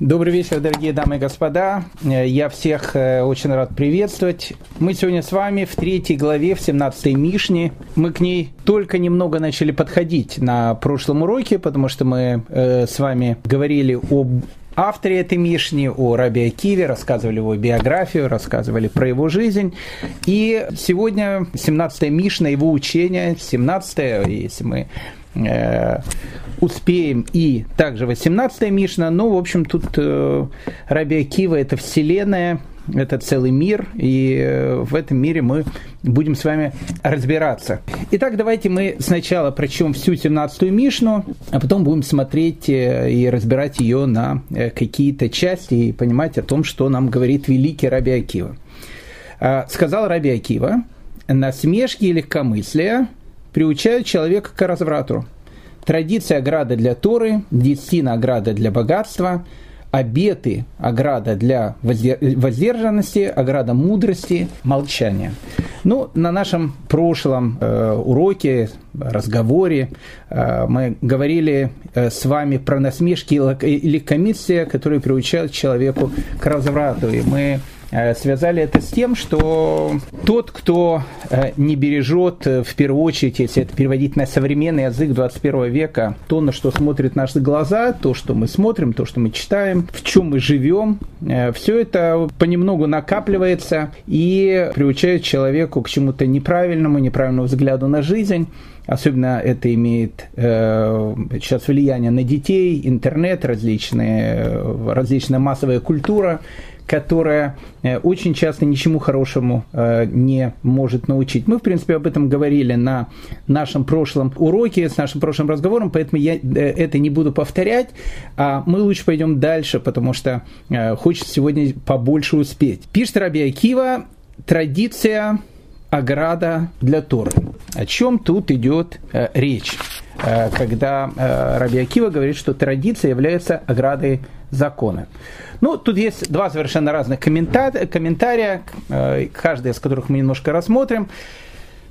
Добрый вечер, дорогие дамы и господа. Я всех э, очень рад приветствовать. Мы сегодня с вами в третьей главе, в 17 Мишне. Мы к ней только немного начали подходить на прошлом уроке, потому что мы э, с вами говорили об авторе этой Мишни, о Раби Акиве, рассказывали его биографию, рассказывали про его жизнь. И сегодня 17-я Мишна, его учение, 17-я, если мы э, успеем и также 18 Мишна. Ну, в общем, тут э, Раби Акива – это вселенная, это целый мир, и э, в этом мире мы будем с вами разбираться. Итак, давайте мы сначала прочтем всю 17-ю Мишну, а потом будем смотреть э, и разбирать ее на какие-то части и понимать о том, что нам говорит великий Раби Акива. А, сказал Раби Акива, насмешки и легкомыслие приучают человека к разврату – Традиция ограда для Торы, десятина ограда для богатства, обеты ограда для воздержанности, ограда мудрости, молчания. Ну, на нашем прошлом э, уроке, разговоре э, мы говорили э, с вами про насмешки и легкомыслие, которые приучают человеку к разврату. И мы связали это с тем, что тот, кто э, не бережет, э, в первую очередь, если это переводить на современный язык 21 века, то, на что смотрят наши глаза, то, что мы смотрим, то, что мы читаем, в чем мы живем, все это понемногу накапливается и приучает человеку к чему-то неправильному, неправильному взгляду на жизнь. Особенно это имеет э, сейчас влияние на детей, интернет, различные, различная массовая культура, которая э, очень часто ничему хорошему э, не может научить. Мы, в принципе, об этом говорили на нашем прошлом уроке, с нашим прошлым разговором, поэтому я э, это не буду повторять, а мы лучше пойдем дальше, потому что хочется сегодня побольше успеть. Пишет Раби Акива, традиция ограда для Торы. О чем тут идет э, речь? Э, когда э, Раби Акива говорит, что традиция является оградой закона. Ну, тут есть два совершенно разных комментария, комментария э, каждый из которых мы немножко рассмотрим.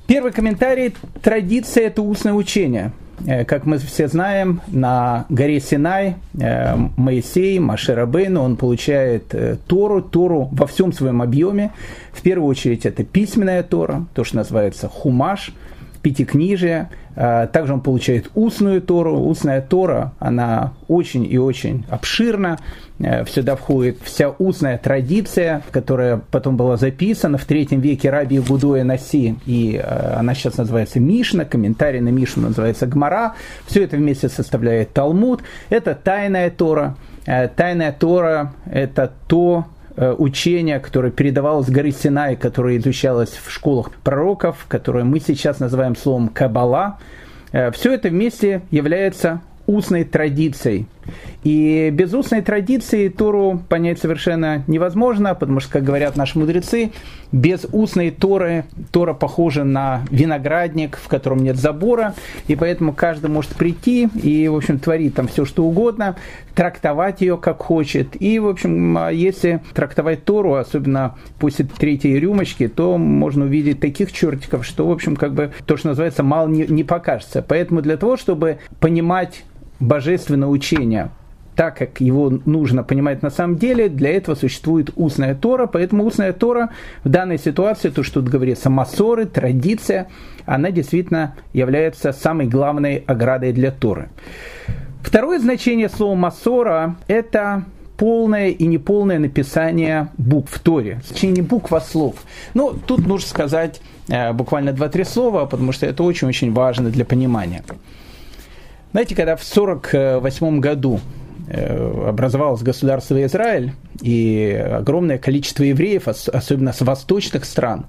Первый комментарий – традиция – это устное учение. Э, как мы все знаем, на горе Синай э, Моисей, Машерабейну, он получает Тору, Тору во всем своем объеме. В первую очередь это письменная Тора, то, что называется хумаш – пятикнижие. Также он получает устную Тору. Устная Тора, она очень и очень обширна. Э, сюда входит вся устная традиция, которая потом была записана в третьем веке Раби Гудоя Наси, и э, она сейчас называется Мишна, комментарий на Мишну называется Гмара. Все это вместе составляет Талмуд. Это тайная Тора. Э, тайная Тора – это то, учение, которое передавалось с горы Синай, которое изучалось в школах пророков, которое мы сейчас называем словом Кабала, все это вместе является устной традицией. И без устной традиции Тору понять совершенно невозможно, потому что, как говорят наши мудрецы, без устной Торы Тора похожа на виноградник, в котором нет забора, и поэтому каждый может прийти и, в общем, творить там все, что угодно, трактовать ее как хочет. И, в общем, если трактовать Тору, особенно после третьей рюмочки, то можно увидеть таких чертиков, что, в общем, как бы то, что называется, мало не, не покажется. Поэтому для того, чтобы понимать божественное учение так, как его нужно понимать на самом деле, для этого существует устная Тора, поэтому устная Тора в данной ситуации, то, что тут говорится, массоры, традиция, она действительно является самой главной оградой для Торы. Второе значение слова массора – это полное и неполное написание букв в Торе, точнее не букв, а слов. Ну, тут нужно сказать э, буквально два-три слова, потому что это очень-очень важно для понимания. Знаете, когда в 1948 году э, образовалось государство Израиль, и огромное количество евреев, особенно с восточных стран,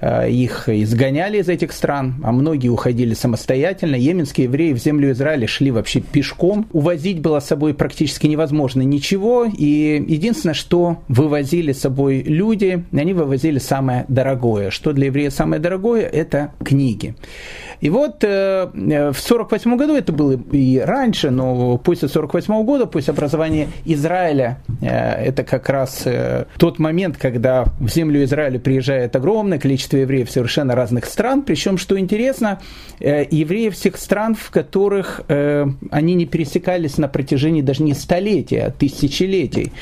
э, их изгоняли из этих стран, а многие уходили самостоятельно. Йеменские евреи в землю Израиля шли вообще пешком. Увозить было с собой практически невозможно ничего, и единственное, что вывозили с собой люди, они вывозили самое дорогое. Что для еврея самое дорогое? Это книги. И вот в 1948 году, это было и раньше, но после 1948 года, после образования Израиля, это как раз тот момент, когда в землю Израиля приезжает огромное количество евреев совершенно разных стран, причем, что интересно, евреи всех стран, в которых они не пересекались на протяжении даже не столетия, а тысячелетий.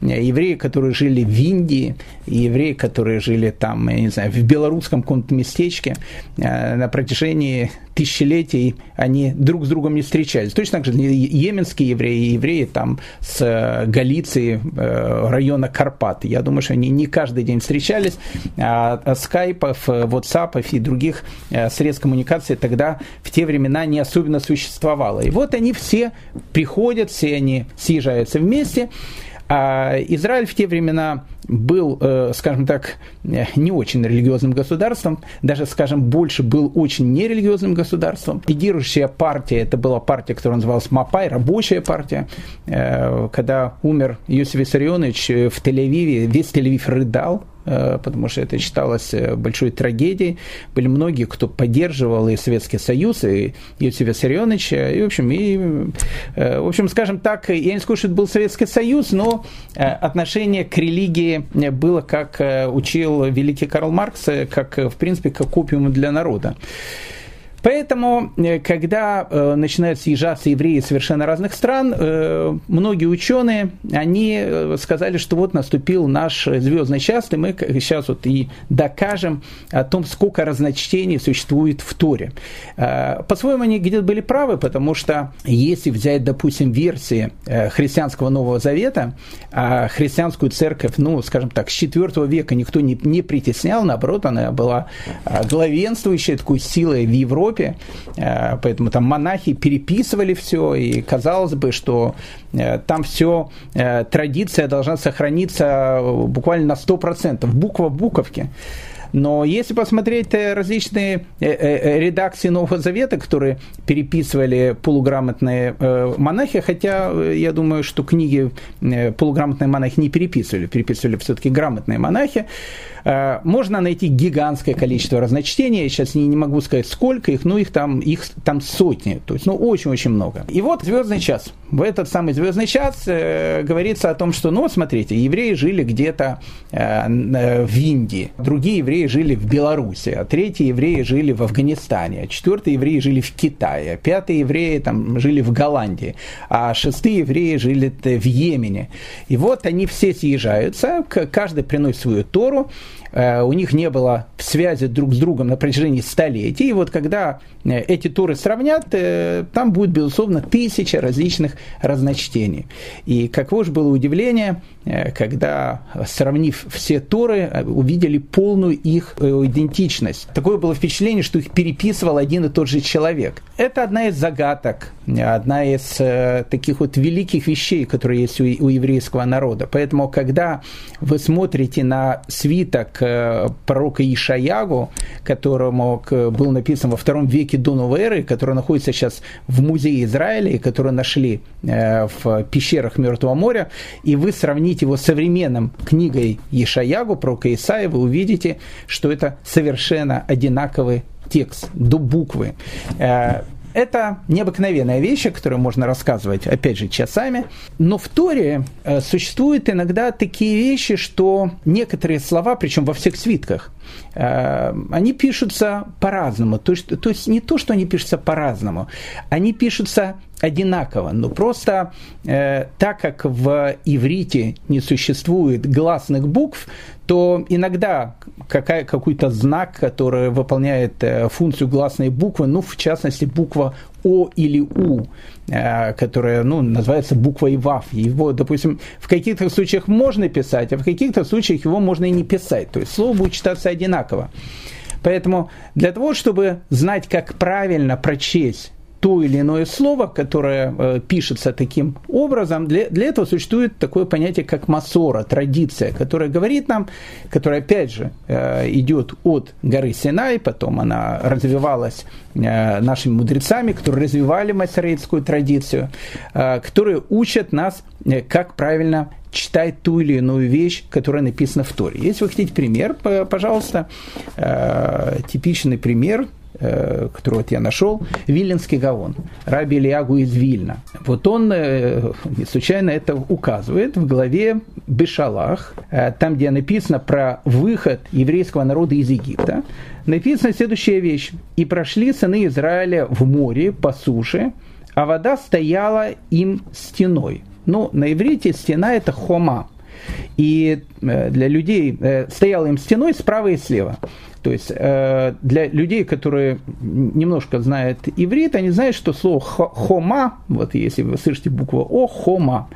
Евреи, которые жили в Индии, евреи, которые жили там, я не знаю, в белорусском каком-то местечке, э, на протяжении тысячелетий они друг с другом не встречались. Точно так же йеменские евреи, евреи там с э, Галиции, э, района Карпат. Я думаю, что они не каждый день встречались. А, скайпов, ватсапов и других средств коммуникации тогда в те времена не особенно существовало. И вот они все приходят, все они съезжаются вместе. А Израиль в те времена был, э, скажем так, не очень религиозным государством, даже, скажем, больше был очень нерелигиозным государством. Лидирующая партия, это была партия, которая называлась Мапай, рабочая партия. Э, когда умер Юсиф Виссарионович в Тель-Авиве, весь Тель-Авив рыдал, Э, потому что это считалось э, большой трагедией. Были многие, кто поддерживал и Советский Союз, и Иосифа Виссарионовича, и, в общем, и, э, в общем, скажем так, я не скажу, что это был Советский Союз, но отношение к религии было, как учил великий Карл Маркс, как, в принципе, как опиум для народа. Поэтому, э, когда э, начинают съезжаться евреи совершенно разных стран, э, многие ученые, они сказали, что вот наступил наш звездный час, и мы сейчас вот и докажем о том, сколько разночтений существует в Торе. По-своему, они где-то были правы, потому что если взять, допустим, версии христианского Нового Завета, а христианскую церковь, ну, скажем так, с IV века никто не, не притеснял, наоборот, она была главенствующей такой силой в Европе, Европе, э, поэтому там монахи переписывали все, и казалось бы, что э, там все, э, традиция должна сохраниться буквально на 100%, буква в буковке. Но если посмотреть различные редакции Нового Завета, которые переписывали полуграмотные монахи, хотя я думаю, что книги полуграмотные монахи не переписывали, переписывали все-таки грамотные монахи, Э, можно найти гигантское количество разночтений, я сейчас не, могу сказать сколько их, но их там, их там сотни, то есть ну очень-очень много. И вот звездный час. В этот самый звездный час э, говорится о том, что, ну смотрите, евреи жили где-то э, э, в Индии, другие евреи жили в Беларуси, а третьи евреи жили в Афганистане, а четвертые евреи жили в Китае, а пятые евреи там жили в Голландии, а шестые евреи жили в Йемене. И вот они все съезжаются, каждый приносит свою Тору, Э, у них не было связи друг с другом на протяжении столетий. И вот когда э, эти туры сравнят, э, там будет, безусловно, тысяча различных разночтений. И каково же было удивление, когда, сравнив все туры, увидели полную их идентичность. Такое было впечатление, что их переписывал один и тот же человек. Это одна из загадок, одна из таких вот великих вещей, которые есть у, у еврейского народа. Поэтому, когда вы смотрите на свиток пророка Ишаягу, которому был написан во втором веке до новой эры, который находится сейчас в музее Израиля, и который нашли э, в пещерах Мертвого моря, и вы сравните его с современным книгой Ишаягу, пророка Исаия, вы увидите, что это совершенно одинаковый текст до буквы. Э, это необыкновенная вещь, о которой можно рассказывать, опять же, часами. Но в Торе э, существуют иногда такие вещи, что некоторые слова, причем во всех свитках, э, они пишутся по-разному. То есть, то есть не то, что они пишутся по-разному, они пишутся одинаково, но просто э, так как в иврите не существует гласных букв, то иногда какая, какой-то знак, который выполняет э, функцию гласной буквы, ну, в частности, буква О или У, э, которая, ну, называется буквой ВАВ. Его, допустим, в каких-то случаях можно писать, а в каких-то случаях его можно и не писать. То есть слово будет читаться одинаково. Поэтому для того, чтобы знать, как правильно прочесть то или иное слово, которое э, пишется таким образом, для, для этого существует такое понятие, как масора, традиция, которая говорит нам, которая, опять же, э, идет от горы Синай, потом она развивалась э, нашими мудрецами, которые развивали масорейскую традицию, которые учат нас, как правильно читать ту или иную вещь, которая написана в Торе. Если вы хотите пример, пожалуйста, типичный пример – э, который вот я нашел, Виленский Гаон, Раби Ильягу из Вильна. Вот он э, не случайно это указывает в главе Бешалах, э, там, где написано про выход еврейского народа из Египта, написана следующая вещь. «И прошли сыны Израиля в море по суше, а вода стояла им стеной». Ну, на иврите стена – это хома. И для людей стояла им стеной справа и слева. То есть э, для людей, которые немножко знают иврит, они знают, что слово хома, вот если вы слышите букву О, хома,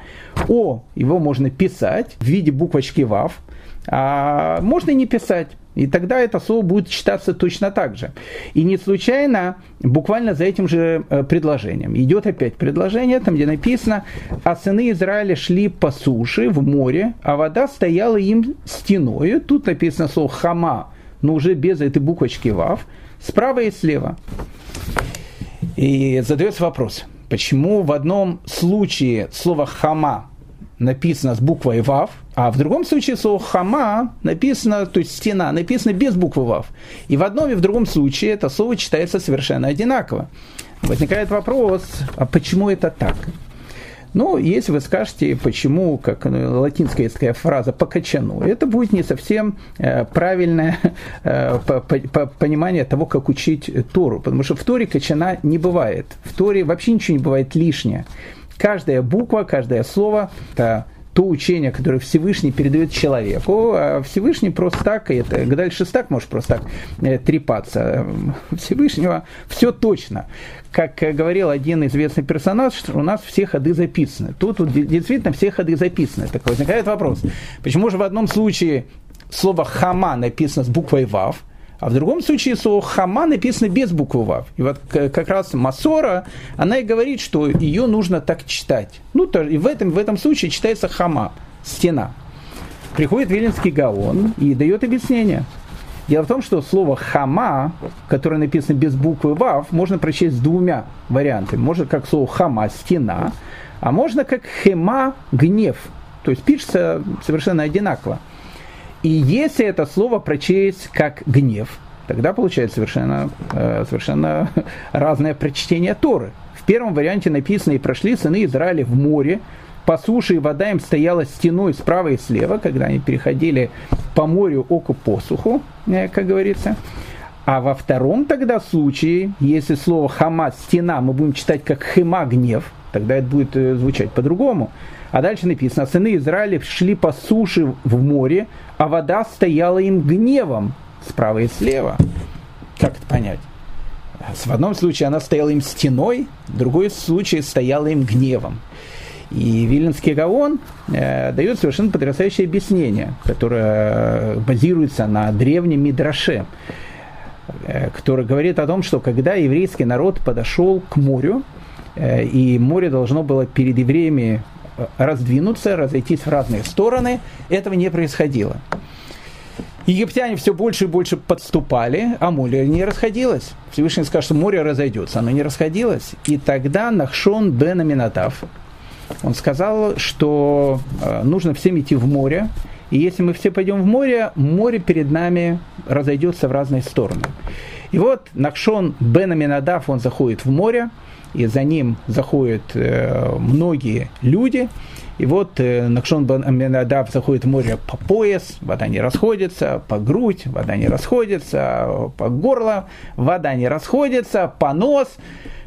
О, его можно писать в виде буквочки вав, а можно и не писать. И тогда это слово будет читаться точно так же. И не случайно, буквально за этим же э, предложением, идет опять предложение, там где написано, а сыны Израиля шли по суше в море, а вода стояла им стеною. Тут написано слово хама, но уже без этой буквочки ВАВ, справа и слева. И задается вопрос, почему в одном случае слово «хама» написано с буквой «вав», а в другом случае слово «хама» написано, то есть «стена» написано без буквы «вав». И в одном и в другом случае это слово читается совершенно одинаково. Возникает вопрос, а почему это так? Ну, если вы скажете, почему, как ну, латинская фраза «покачану», это будет не совсем э, правильное э, понимание того, как учить Тору, потому что в Торе качана не бывает. В Торе вообще ничего не бывает лишнее. Каждая буква, каждое слово – это то учение, которое Всевышний передает человеку, а Всевышний просто так, и это дальше так может просто так э, трепаться. Всевышнего все точно. Как говорил один известный персонаж, у нас все ходы записаны. Тут вот, действительно все ходы записаны. Так возникает вопрос, почему же в одном случае слово «хама» написано с буквой «вав», а в другом случае слово «хама» написано без буквы «вав». И вот как раз Масора, она и говорит, что ее нужно так читать. Ну, то, и в этом, в этом случае читается «хама», «стена». Приходит Виленский Гаон и дает объяснение. Дело в том, что слово «хама», которое написано без буквы «вав», можно прочесть с двумя вариантами. Можно как слово «хама» – «стена», а можно как «хема» – «гнев». То есть пишется совершенно одинаково. И если это слово прочесть как гнев, тогда получается совершенно, э, совершенно разное прочтение Торы. В первом варианте написано «И прошли сыны Израиля в море, по суше и вода им стояла стеной справа и слева, когда они переходили по морю око посуху, э, как говорится. А во втором тогда случае, если слово «хама» – стена, мы будем читать как «хема» – гнев, тогда это будет э, звучать по-другому. А дальше написано, сыны Израиля шли по суше в море, а вода стояла им гневом справа и слева. Как это понять? В одном случае она стояла им стеной, в другой случае стояла им гневом. И Виленский Гаон э, дает совершенно потрясающее объяснение, которое базируется на древнем Мидраше, э, который говорит о том, что когда еврейский народ подошел к морю, э, и море должно было перед евреями раздвинуться, разойтись в разные стороны. Этого не происходило. Египтяне все больше и больше подступали, а море не расходилось. Всевышний скажет, что море разойдется. Оно не расходилось. И тогда Нахшон бен Аминатав, он сказал, что э, нужно всем идти в море, и если мы все пойдем в море, море перед нами разойдется в разные стороны. И вот Нахшон бен Аминадав, он заходит в море, и за ним заходят э, многие люди. И вот э, Накшон Аминадав заходит в море по пояс, вода не расходится, по грудь, вода не расходится, по горло, вода не расходится, по нос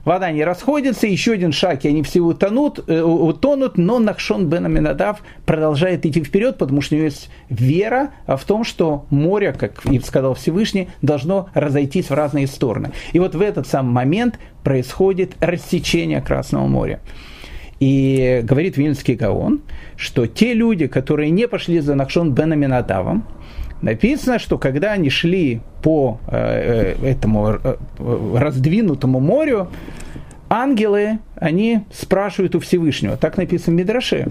вода не расходится, еще один шаг, и они все утонут, э, утонут, но Нахшон бен Аминадав продолжает идти вперед, потому что у него есть вера в том, что море, как и сказал Всевышний, должно разойтись в разные стороны. И вот в этот самый момент происходит рассечение Красного моря. И говорит Вильнский Гаон, что те люди, которые не пошли за Нахшон бен Аминадавом, написано, что когда они шли по э, э этому э, раздвинутому морю, ангелы, они спрашивают у Всевышнего, так написано в Мидраше.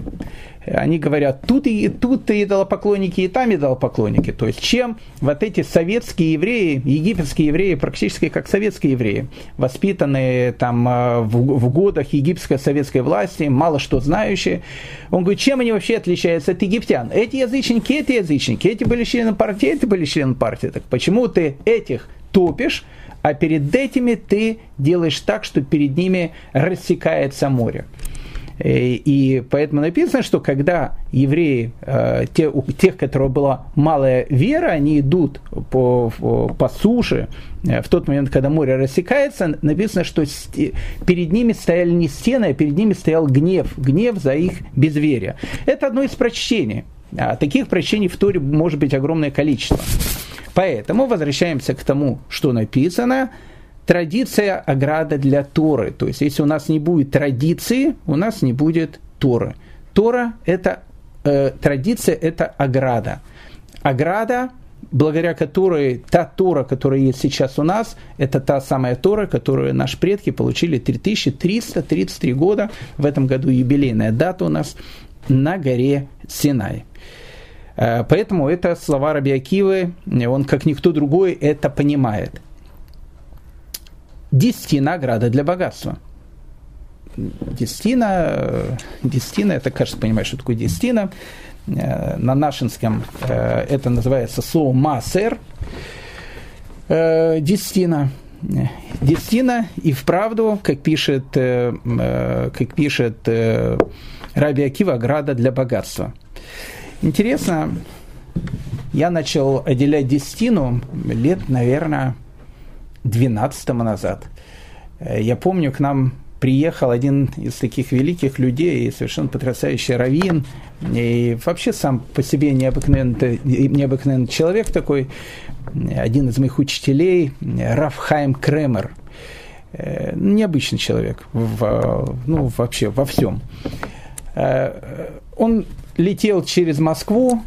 Они говорят, тут и тут и идолопоклонники, и там идолопоклонники. То есть, чем вот эти советские евреи, египетские евреи, практически как советские евреи, воспитанные там э, в, в годах египетской советской власти, мало что знающие, он говорит, чем они вообще отличаются от египтян? Эти язычники, эти язычники, эти были члены партии, эти были члены партии. Так почему ты этих топишь, а перед этими ты делаешь так, что перед ними рассекается море. Э, и поэтому написано, что когда евреи, э, те, у тех, у которых была малая вера, они идут по, по суше, э, в тот момент, когда море рассекается, написано, что перед ними стояли не стены, а перед ними стоял гнев, гнев за их безверие. Это одно из прочтений. А таких прочтений в Торе может быть огромное количество. Поэтому возвращаемся к тому, что написано – традиция ограда для Торы. То есть, если у нас не будет традиции, у нас не будет Торы. Тора – это э, традиция, это ограда. Ограда, благодаря которой та Тора, которая есть сейчас у нас, это та самая Тора, которую наши предки получили 3333 года. В этом году юбилейная дата у нас на горе Синай. Э, поэтому это слова Раби Акивы, он как никто другой это понимает десятина награда для богатства. Десятина, десятина, это, кажется, понимаешь, что такое десятина. Э, на нашинском э, это называется слово «масер». Э, десятина. Десятина и вправду, как пишет, как пишет Раби Акива, града для богатства. Интересно, я начал отделять десятину лет, наверное, 12 назад. Э, я помню, к нам приехал один из таких великих людей, совершенно потрясающий раввин, и вообще сам по себе необыкновенный, необыкновенный человек такой, один из моих учителей, Рафхайм Кремер. Э, необычный человек, в, ну, вообще во всем. Э, он летел через Москву,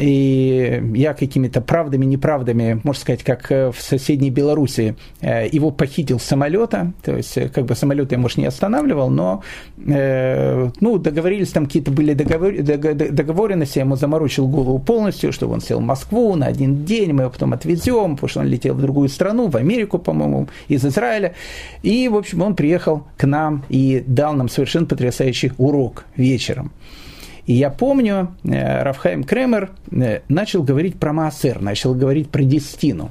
и я какими-то правдами, неправдами, можно сказать, как э, в соседней Беларуси, э, его похитил с самолета, то есть э, как бы самолет я, может, не останавливал, но ну, договорились, там какие-то были договор, договоренности, я ему заморочил голову полностью, чтобы он сел в Москву на один день, мы его потом отвезем, потому что он летел в другую страну, в Америку, по-моему, из Израиля, и, в общем, он приехал к нам и дал нам совершенно потрясающий урок вечером. И я помню, э, Рафхайм Кремер э, начал говорить про Маасер, начал говорить про Дестину.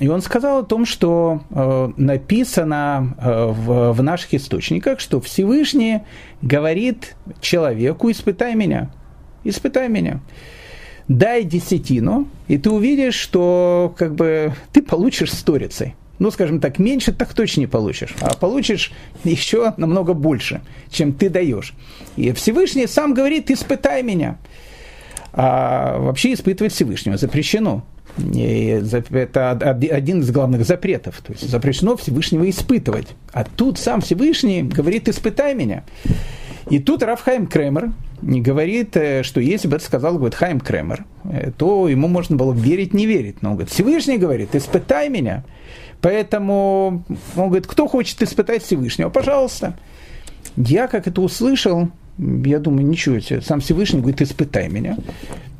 И он сказал о том, что э, написано в наших источниках, что Всевышний говорит человеку, испытай меня, испытай меня. Дай десятину, и ты увидишь, что как бы ты получишь сторицей ну, скажем так, меньше так точно не получишь, а получишь еще намного больше, чем ты даешь. И Всевышний сам говорит, испытай меня. А вообще испытывать Всевышнего запрещено. И это один из главных запретов. То есть запрещено Всевышнего испытывать. А тут сам Всевышний говорит, испытай меня. И тут Рафхайм Кремер говорит, э, что если бы это сказал говорит, Хайм Кремер, э, то ему можно было верить, не верить. Но он говорит, Всевышний говорит, испытай меня. Поэтому он говорит, кто хочет испытать Всевышнего, пожалуйста. Я, как это услышал, я думаю, ничего себе, сам Всевышний говорит, испытай меня.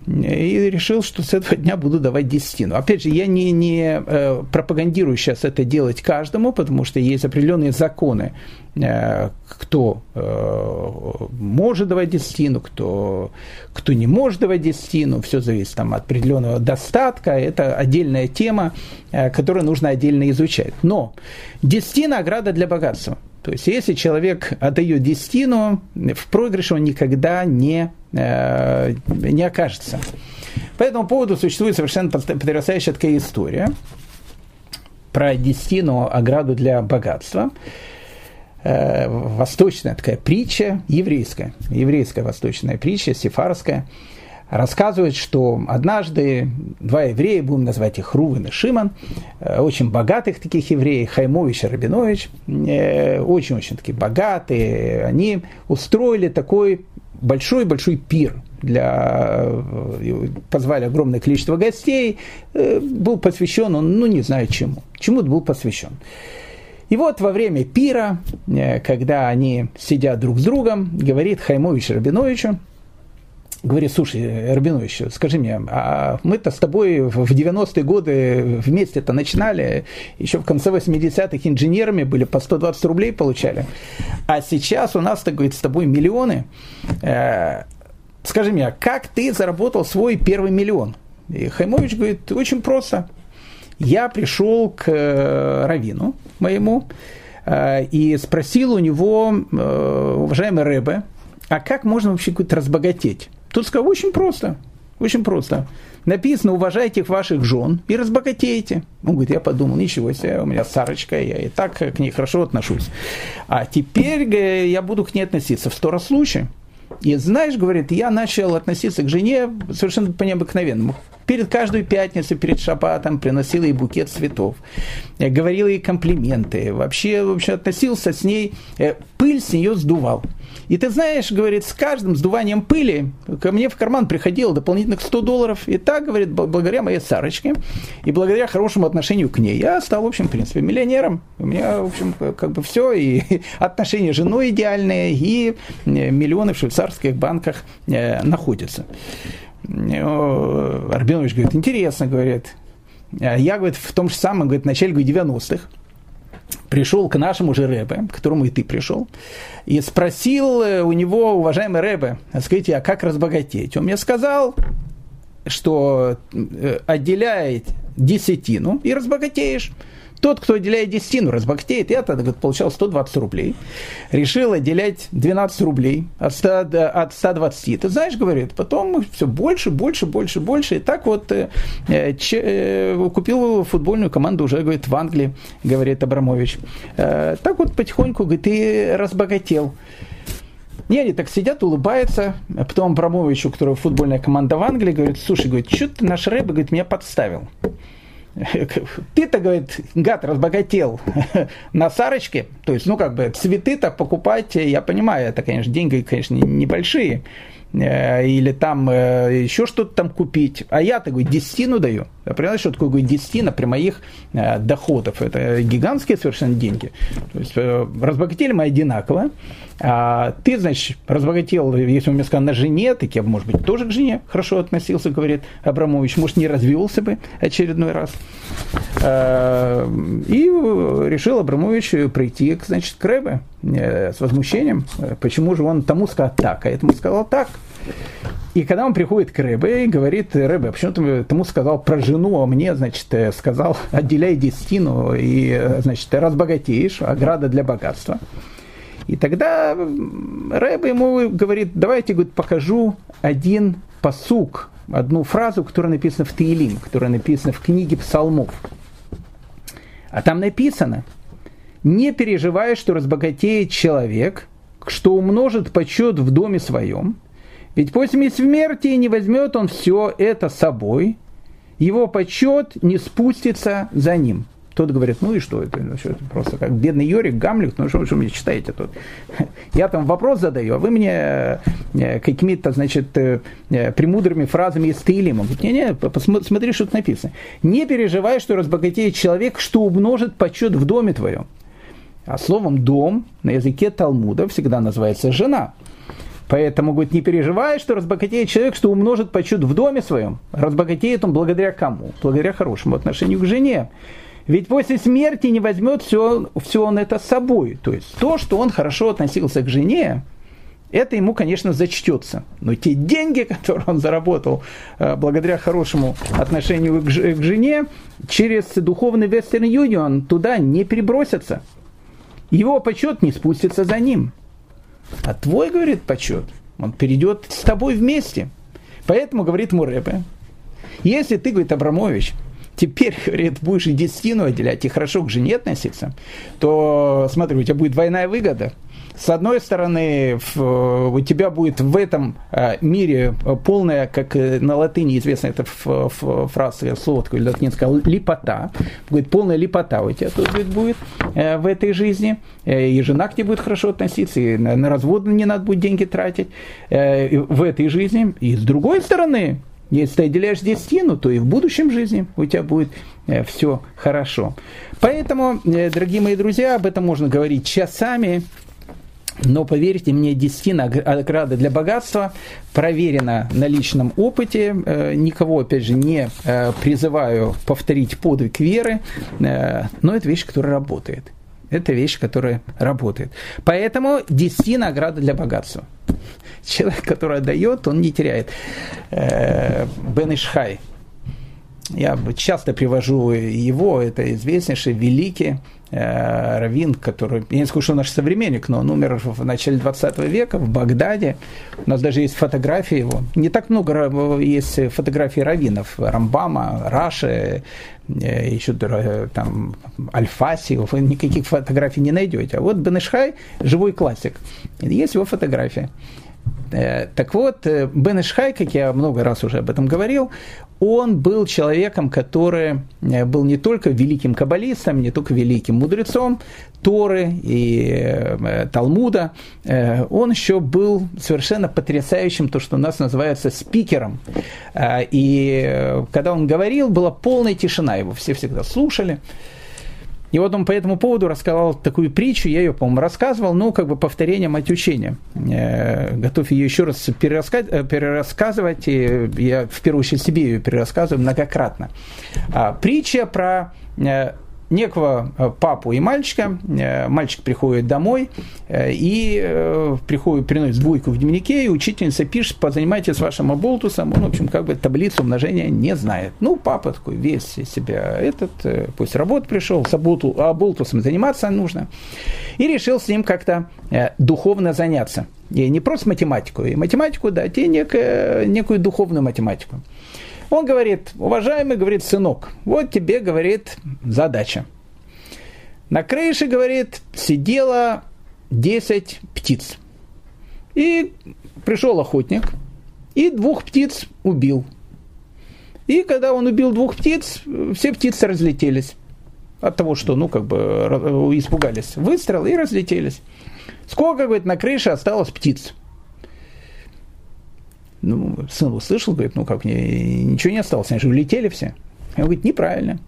И решил, что с этого дня буду давать десятину. Опять же, я не, не э, пропагандирую сейчас это делать каждому, потому что есть определенные законы, э, кто э, может давать десятину, кто, кто не может давать десятину. Все зависит там, от определенного достатка. Это отдельная тема, которую нужно отдельно изучать. Но десятина – ограда для богатства. То есть, если человек отдает десятину, в проигрыше он никогда не, не окажется. По этому поводу существует совершенно потрясающая такая история про десятину, ограду для богатства. Э, восточная такая притча, еврейская, еврейская восточная притча, сефарская – рассказывает, что однажды два еврея, будем называть их Рувен и Шиман, э, очень богатых таких евреев, Хаймович и Рабинович, э, очень-очень такие богатые, они устроили такой большой-большой пир для, э, позвали огромное количество гостей, был посвящен он, ну не знаю чему, чему был посвящен. И вот во время пира, когда они сидят друг с другом, говорит Хаймович Рабиновичу, говорит, слушай, Рабинович, скажи мне, а мы-то с тобой в 90-е годы вместе-то начинали, еще в конце 80-х инженерами были, по 120 рублей получали, а сейчас у нас, так говорит, с тобой миллионы. Э, скажи мне, а как ты заработал свой первый миллион? И Хаймович говорит, очень просто. я пришел к э, Равину моему э, и спросил у него, уважаемый Рэбе, а как можно вообще какой-то разбогатеть? Тут сказал, очень просто, очень просто. Написано, уважайте ваших жен и разбогатейте. Он говорит, я подумал, ничего себе, у меня Сарочка, я и так к ней хорошо отношусь. А теперь я буду к ней относиться в сто раз лучше. И знаешь, говорит, я начал относиться к жене совершенно по необыкновенному. Перед каждой пятницей, перед шабатом приносил ей букет цветов. Говорил ей комплименты. Вообще, вообще относился с ней, э, пыль с нее сдувал. И ты знаешь, говорит, с каждым сдуванием пыли ко мне в карман приходило дополнительных 100 долларов. И так, говорит, благодаря моей Сарочке и благодаря хорошему отношению к ней, я стал, в общем, в принципе, миллионером. У меня, в общем, как бы все, и отношения с женой идеальные, и э, миллионы в швейцарских банках э, находятся. Арбенович говорит, интересно, говорит. Я, говорит, в том же самом, говорит, начале 90-х пришел к нашему же Рэбе, к которому и ты пришел, и спросил э, у него, уважаемый Рэбе, скажите, а как разбогатеть? Он мне сказал, что э, отделяет десятину и разбогатеешь. Тот, кто отделяет десятину, разбогатеет. Я тогда получал 120 рублей. Решил отделять 12 рублей от, 100, от 120. Ты знаешь, говорит, потом все больше, больше, больше, больше. И так вот э, ч, э, купил футбольную команду уже, говорит, в Англии, говорит Абрамович. Э, так вот потихоньку, говорит, ты разбогател. И они так сидят, улыбаются. А потом Абрамович, у которого футбольная команда в Англии, говорит, слушай, говорит, что ты наш рэп, говорит, меня подставил. Ты-то, говорит, гад, разбогател на Сарочке, то есть, ну, как бы, цветы-то покупать, я понимаю, это, конечно, деньги, конечно, небольшие, или там э, еще что-то там купить, а я такой десятину даю. Понимаешь, что такое десятина при моих э, доходах? Это гигантские совершенно деньги. То есть разбогатели мы одинаково, а ты, значит, разбогател, если он мне сказал, на жене, так я, может быть, тоже к жене хорошо относился, говорит Абрамович, может, не развелся бы очередной раз. И решил Абрамович прийти, значит, к Рэбе э, с возмущением, почему же он тому сказал так, а этому сказал так. И когда он приходит к Рэбе и говорит, Рэбе, почему ты тому сказал про жену, а мне, значит, э, сказал, отделяй десятину и, э, значит, разбогатеешь, ограда для богатства. И тогда Рэбе ему говорит, давайте говорит, покажу один посук, одну фразу, которая написана в Таилим, которая написана в книге псалмов. А там написано, не переживай, что разбогатеет человек, что умножит почет в доме своем, ведь после смерти не возьмет он все это с собой, его почет не спустится за ним. Тот говорит, ну и что это? Ну, что это просто как бедный Йорик, Гамлет, ну что, что вы мне читаете тут? Я там вопрос задаю, а вы мне э, какими-то, значит, э, э, премудрыми фразами из Таилима. Говорит, не-не, посмотри, что тут написано. Не переживай, что разбогатеет человек, что умножит почет в доме твоем. А словом «дом» на языке Талмуда всегда называется «жена». Поэтому, говорит, не переживай, что разбогатеет человек, что умножит почет в доме своем. Разбогатеет он благодаря кому? Благодаря хорошему отношению к жене. Ведь после смерти не возьмет все, все он это с собой. То есть то, что он хорошо относился к жене, это ему, конечно, зачтется. Но те деньги, которые он заработал э, благодаря хорошему отношению к, жене, через духовный Western Union туда не перебросятся. Его почет не спустится за ним. А твой, говорит, почет, он перейдет с тобой вместе. Поэтому, говорит Мурепе, если ты, говорит, Абрамович, теперь, говорит, будешь и десятину отделять, и хорошо к жене относиться, то, смотри, у тебя будет двойная выгода. С одной стороны, у тебя будет в этом а, мире полная, как на латыни известна эта фраза, слово такое латинское, липота. Будет полная липота у тебя тут будет э, в этой жизни. Э, и жена к тебе будет хорошо относиться, и на развод не надо будет деньги тратить э, в этой жизни. И с другой стороны, если ты отделяешь десятину, то и в будущем жизни у тебя будет э, все хорошо. Поэтому, э, дорогие мои друзья, об этом можно говорить часами. Но поверьте мне, десятина ограда для богатства проверена на личном опыте. Э, никого, опять же, не призываю повторить подвиг веры, но это вещь, которая работает. Это вещь, которая работает. Поэтому десятина ограда для богатства человек, который отдает, он не теряет. Э, Бен Ишхай, я часто привожу его, это известнейший, великий э, раввин, который, я не скажу, что наш современник, но он умер в начале 20 века в Багдаде. У нас даже есть фотографии его. Не так много есть фотографий раввинов. Рамбама, Раши, э, еще э, там Альфаси, вы никаких фотографий не найдете. А вот Бенешхай – живой классик. Есть его фотография. Э, так вот, э, Бен Ишхай, как я много раз уже об этом говорил, он был человеком, который э, был не только великим каббалистом, не только великим мудрецом Торы и Талмуда, он еще был совершенно потрясающим, то, что у нас называется спикером. И когда он говорил, была полная тишина, его все всегда слушали. И вот он по этому поводу рассказал такую притчу, я ее, по-моему, рассказывал, но как бы повторение мать учения. Э, готов ее еще раз. Э, перерассказывать, и я в первую очередь себе ее перерассказываю многократно. А, притча про э, некого э, папу и мальчика. Э, мальчик приходит домой э, и приходит, приносит двойку в дневнике, и учительница пишет, позанимайтесь вашим оболтусом. Он, в общем, как бы таблицу умножения не знает. Ну, папа такой весь себя этот, пусть работу пришел, с оболтусом заниматься нужно. И решил с ним как-то духовно заняться. И не просто математику, и математику дать, и некую, некую духовную математику. Он говорит, уважаемый, говорит, сынок, вот тебе, говорит, задача. На крыше, говорит, сидело 10 птиц. И пришел охотник и двух птиц убил. И когда он убил двух птиц, все птицы разлетелись от того, что, ну, как бы испугались. Выстрел и разлетелись. Сколько, говорит, на крыше осталось птиц? Ну, сын услышал, говорит, ну как, мне ничего не осталось, они же улетели все. Он говорит, неправильно.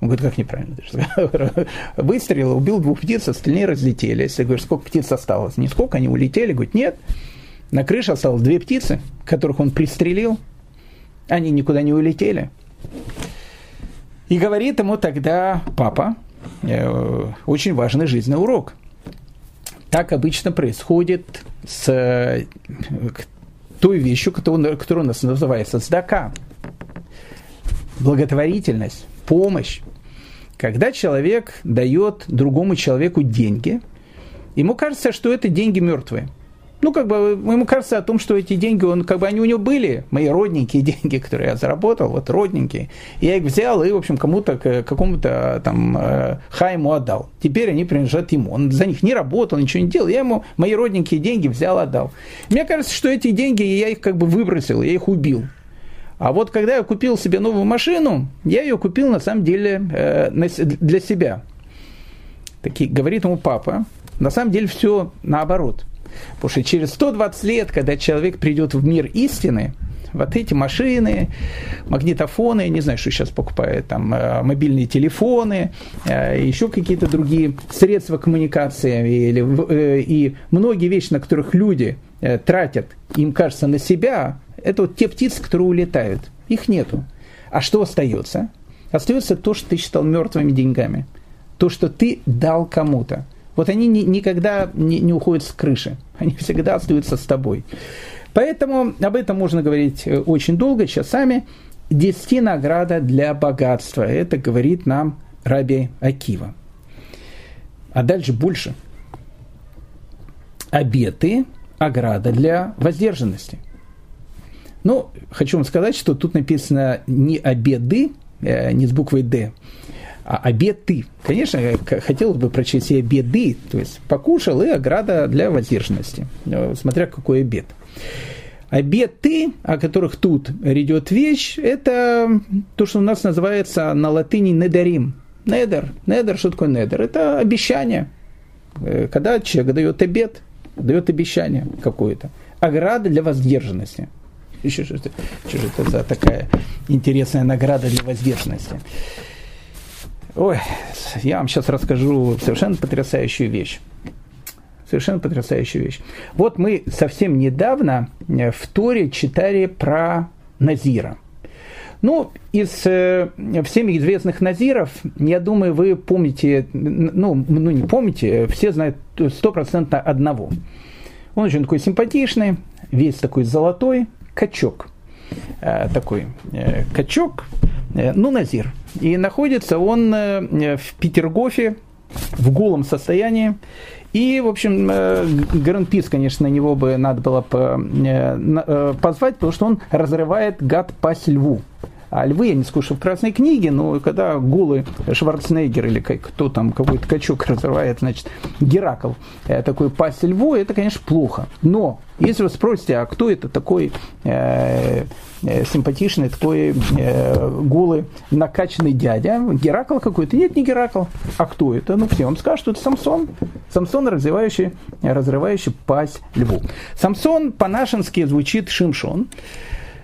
Он говорит, как неправильно? Выстрелил, убил двух птиц, остальные разлетелись. Я говорю, сколько птиц осталось? Не сколько, они улетели. Говорит, нет. На крыше осталось две птицы, которых он пристрелил. Они никуда не улетели. И говорит ему тогда папа, э, очень важный жизненный урок. Так обычно происходит с той вещью, которая, которая у нас называется сдака. Благотворительность, помощь. Когда человек дает другому человеку деньги, ему кажется, что это деньги мертвые – ну, как бы, ему кажется о том, что эти деньги, он, как бы они у него были, мои родненькие деньги, которые я заработал, вот родненькие. Я их взял и, в общем, кому-то, какому-то там э, Хайму отдал. Теперь они принадлежат ему. Он за них не работал, ничего не делал. Я ему мои родненькие деньги взял, отдал. Мне кажется, что эти деньги, я их как бы выбросил, я их убил. А вот когда я купил себе новую машину, я ее купил на самом деле э, для себя. Такие, говорит ему папа, на самом деле все наоборот – Потому что через 120 лет, когда человек придет в мир истины, вот эти машины, магнитофоны, не знаю, что сейчас покупают, там, э, мобильные телефоны, э, еще какие-то другие средства коммуникации, или, э, и многие вещи, на которых люди тратят, им кажется, на себя, это вот те птицы, которые улетают. Их нету. А что остается? Остается то, что ты считал мертвыми деньгами. То, что ты дал кому-то. Вот они ни, никогда не, не уходят с крыши, они всегда остаются с тобой. Поэтому об этом можно говорить э, очень долго, часами. Десяти награда для богатства. Это говорит нам Раби Акива. А дальше больше. Обеты – ограда для воздержанности. Ну, хочу вам сказать, что тут написано не обеды, э, не с буквой «д», а обед ты. Конечно, хотелось бы прочесть и обеды, то есть покушал и ограда для воздержанности, э, смотря какой обед. Обед ты, о которых тут идет вещь, это то, что у нас называется на латыни недарим. Недер. Недер, что такое недер? Это обещание. Э, когда человек дает обед, дает обещание какое-то. Ограда для воздержанности. Еще что это, что это за такая интересная награда для воздержанности? Ой, я вам сейчас расскажу совершенно потрясающую вещь. Совершенно потрясающую вещь. Вот мы совсем недавно э, в Торе читали про Назира. Ну, из э, всеми известных Назиров, я думаю, вы помните, ну, ну не помните, все знают стопроцентно одного. Он очень такой симпатичный, весь такой золотой, качок. Э, такой э, качок, ну, Назир. И находится он в Петергофе в голом состоянии. И, в общем, Гринпис, конечно, на него бы надо было позвать, потому что он разрывает гад пасть льву. А львы, я не скажу, в Красной книге, но когда голый Шварценеггер или кто там, какой-то качок разрывает, значит, Геракл, э, такой пасть льву, это, конечно, плохо. Но, если вы спросите, а кто это такой э, э, симпатичный, такой э, голый, накачанный дядя, Геракл какой-то? Нет, не Геракл. А кто это? Ну, все вам скажут, что это Самсон. Самсон, разрывающий, разрывающий пасть льву. Самсон по-нашенски звучит Шимшон.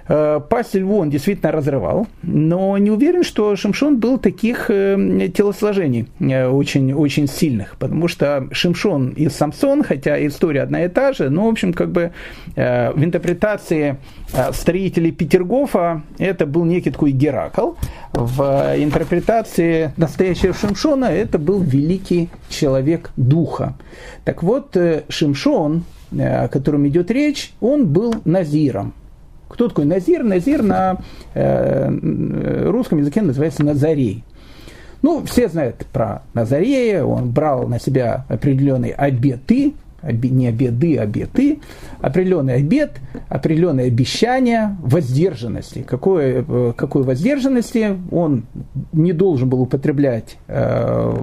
Э, пасть льву он действительно разрывал, но не уверен, что Шимшон был таких э, телосложений э, очень, очень сильных, потому что Шимшон и Самсон, хотя история одна и та же, но, в общем, как бы в интерпретации строителей Петергофа это был некий такой Геракл, в интерпретации настоящего Шимшона это был великий человек духа. Так вот, Шимшон, о котором идет речь, он был назиром, кто такой Назир? Назир на э, русском языке называется Назарей. Ну, все знают про Назарея, он брал на себя определенные обеты, не обеды, а обеты, определенный обет, определенное обещание воздержанности. Какое, э, какой воздержанности? Он не должен был употреблять э,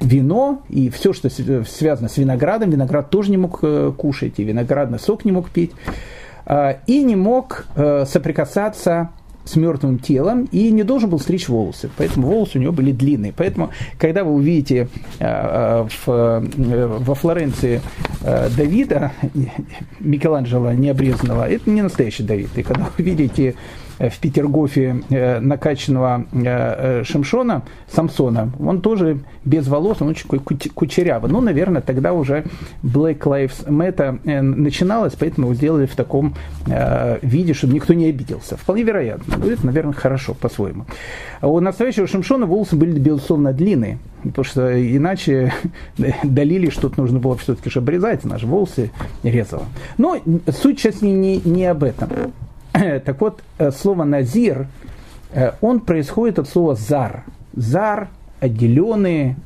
вино и все, что связано с виноградом. Виноград тоже не мог э, кушать, и виноградный сок не мог пить. А, и не мог э, соприкасаться с мертвым телом и не должен был стричь волосы. Поэтому волосы у него были длинные. Поэтому, когда вы увидите э, э, в, во Флоренции Давида, Микеланджело необрезанного, это не настоящий Давид. И когда вы видите в Петергофе э, накачанного э, Шимшона, Самсона, он тоже без волос, он очень кучерявый. Ну, наверное, тогда уже Black Lives Matter начиналось, поэтому его сделали в таком виде, чтобы никто не обиделся. Вполне вероятно. Ну, это, наверное, хорошо по-своему. А у настоящего Шимшона волосы были, безусловно, длинные, потому что иначе долили, что тут нужно было все-таки же обрезать, наши волосы резало. Но суть сейчас не, не, не об этом. Так вот, э, слово «назир», э, он происходит от слова «зар». «Зар» – отделенные,